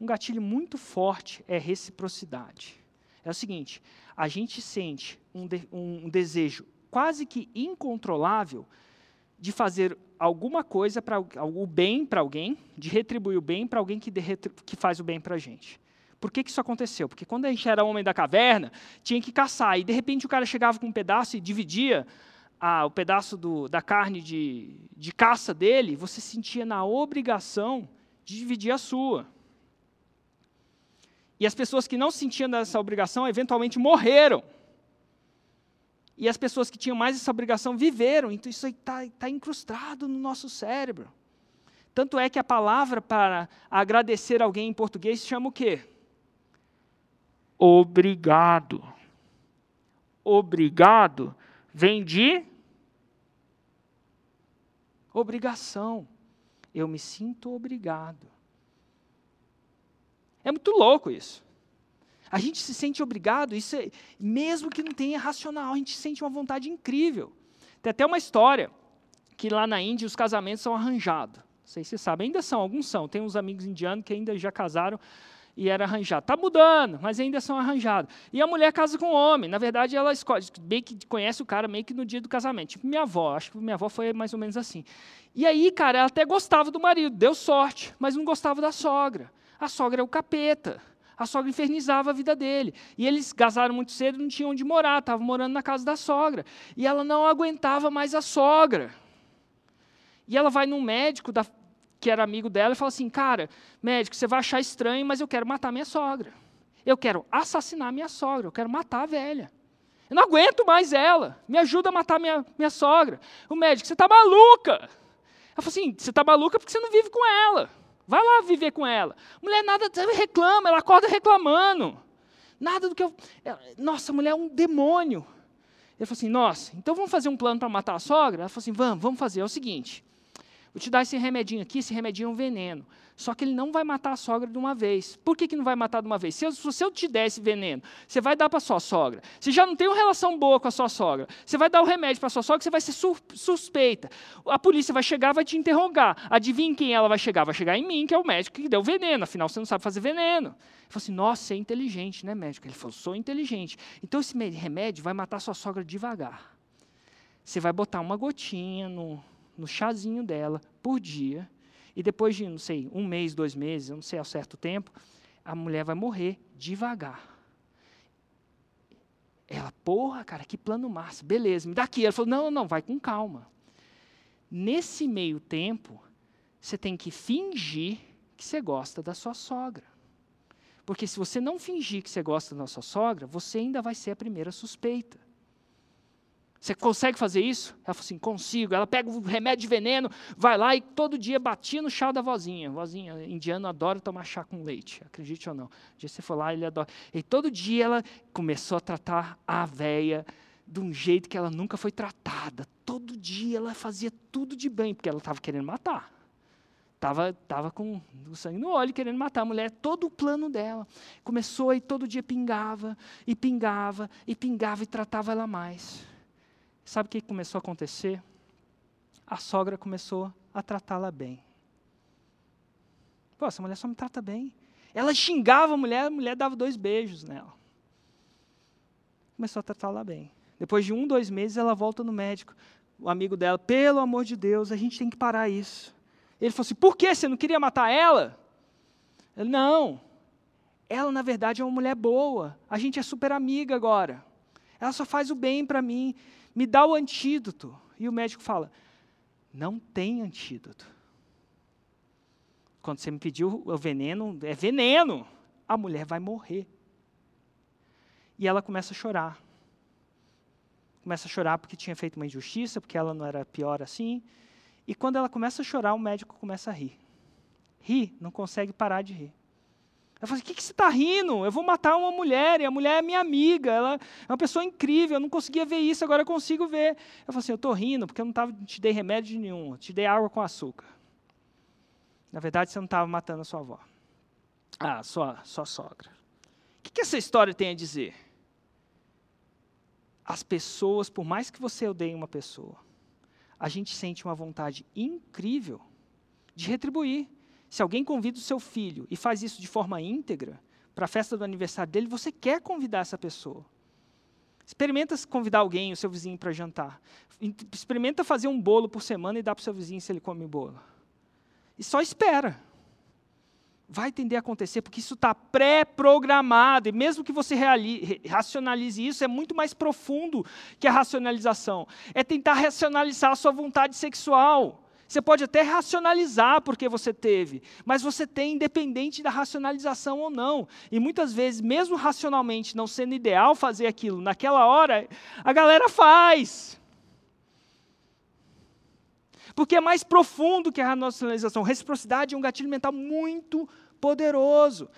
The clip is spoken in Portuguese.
Um gatilho muito forte é reciprocidade. É o seguinte: a gente sente um, de, um desejo quase que incontrolável de fazer alguma coisa para o bem para alguém, de retribuir o bem para alguém que, de, que faz o bem para a gente. Por que, que isso aconteceu? Porque quando a gente era homem da caverna, tinha que caçar, e de repente o cara chegava com um pedaço e dividia a, o pedaço do, da carne de, de caça dele, você sentia na obrigação de dividir a sua. E as pessoas que não sentiam essa obrigação eventualmente morreram. E as pessoas que tinham mais essa obrigação viveram. Então isso está tá incrustado no nosso cérebro. Tanto é que a palavra para agradecer alguém em português se chama o quê? Obrigado. Obrigado vem de obrigação. Eu me sinto obrigado. É muito louco isso. A gente se sente obrigado, isso é, mesmo que não tenha racional, a gente sente uma vontade incrível. Tem até uma história que lá na Índia os casamentos são arranjados. Não sei se você sabe, ainda são, alguns são. Tem uns amigos indianos que ainda já casaram e era arranjado. Está mudando, mas ainda são arranjados. E a mulher casa com o homem. Na verdade, ela escolhe, meio que conhece o cara meio que no dia do casamento. Tipo minha avó, acho que minha avó foi mais ou menos assim. E aí, cara, ela até gostava do marido, deu sorte, mas não gostava da sogra. A sogra é o capeta. A sogra infernizava a vida dele. E eles casaram muito cedo não tinham onde morar, estavam morando na casa da sogra. E ela não aguentava mais a sogra. E ela vai num médico da, que era amigo dela, e fala assim: Cara, médico, você vai achar estranho, mas eu quero matar minha sogra. Eu quero assassinar minha sogra, eu quero matar a velha. Eu não aguento mais ela. Me ajuda a matar minha, minha sogra. O médico, você está maluca. Ela falou assim: Você está maluca porque você não vive com ela. Vai lá viver com ela. Mulher nada reclama, ela acorda reclamando. Nada do que eu. Nossa, a mulher é um demônio. Ele falou assim: Nossa, então vamos fazer um plano para matar a sogra? Ela falou assim: Vamos, vamos fazer. É o seguinte: Vou te dar esse remedinho aqui, esse remedinho é um veneno. Só que ele não vai matar a sogra de uma vez. Por que, que não vai matar de uma vez? Se eu, se eu te der esse veneno, você vai dar para sua sogra. Você já não tem uma relação boa com a sua sogra. Você vai dar o remédio para sua sogra, você vai ser suspeita. A polícia vai chegar, vai te interrogar. Adivinha quem ela vai chegar? Vai chegar em mim, que é o médico que deu veneno. Afinal, você não sabe fazer veneno. Ele falou assim, nossa, você é inteligente, né, médico? Ele falou, sou inteligente. Então, esse remédio vai matar a sua sogra devagar. Você vai botar uma gotinha no, no chazinho dela por dia, e depois de, não sei, um mês, dois meses, não sei ao certo tempo, a mulher vai morrer devagar. Ela, porra, cara, que plano massa, beleza, me dá aqui. Ela falou, não, não, vai com calma. Nesse meio tempo, você tem que fingir que você gosta da sua sogra. Porque se você não fingir que você gosta da sua sogra, você ainda vai ser a primeira suspeita. Você consegue fazer isso? Ela falou assim: consigo. Ela pega o remédio de veneno, vai lá e todo dia batia no chá da vozinha. Vozinha, indiano adora tomar chá com leite, acredite ou não. Um dia você foi lá, ele adora. E todo dia ela começou a tratar a véia de um jeito que ela nunca foi tratada. Todo dia ela fazia tudo de bem, porque ela estava querendo matar. Estava tava com o sangue no olho, querendo matar a mulher, todo o plano dela. Começou e todo dia pingava, e pingava, e pingava, e tratava ela mais. Sabe o que começou a acontecer? A sogra começou a tratá-la bem. Pô, essa mulher só me trata bem. Ela xingava a mulher, a mulher dava dois beijos nela. Começou a tratá-la bem. Depois de um, dois meses, ela volta no médico. O amigo dela, pelo amor de Deus, a gente tem que parar isso. Ele falou assim: por que você não queria matar ela? Ele, não. Ela, na verdade, é uma mulher boa. A gente é super amiga agora. Ela só faz o bem para mim me dá o antídoto. E o médico fala: não tem antídoto. Quando você me pediu o veneno, é veneno. A mulher vai morrer. E ela começa a chorar. Começa a chorar porque tinha feito uma injustiça, porque ela não era pior assim. E quando ela começa a chorar, o médico começa a rir. Ri, não consegue parar de rir. Ela falou assim, o que, que você está rindo? Eu vou matar uma mulher, e a mulher é minha amiga, ela é uma pessoa incrível, eu não conseguia ver isso, agora eu consigo ver. Eu falei assim, eu estou rindo porque eu não tava, te dei remédio nenhum, te dei água com açúcar. Na verdade, você não estava matando a sua avó. Ah, sua, sua sogra. O que, que essa história tem a dizer? As pessoas, por mais que você odeie uma pessoa, a gente sente uma vontade incrível de retribuir se alguém convida o seu filho e faz isso de forma íntegra, para a festa do aniversário dele, você quer convidar essa pessoa. Experimenta convidar alguém, o seu vizinho, para jantar. Experimenta fazer um bolo por semana e dar para o seu vizinho se ele come bolo. E só espera. Vai tender a acontecer, porque isso está pré-programado. E mesmo que você racionalize isso, é muito mais profundo que a racionalização. É tentar racionalizar a sua vontade sexual. Você pode até racionalizar porque você teve, mas você tem independente da racionalização ou não. E muitas vezes, mesmo racionalmente não sendo ideal fazer aquilo naquela hora, a galera faz. Porque é mais profundo que a racionalização. Reciprocidade é um gatilho mental muito poderoso.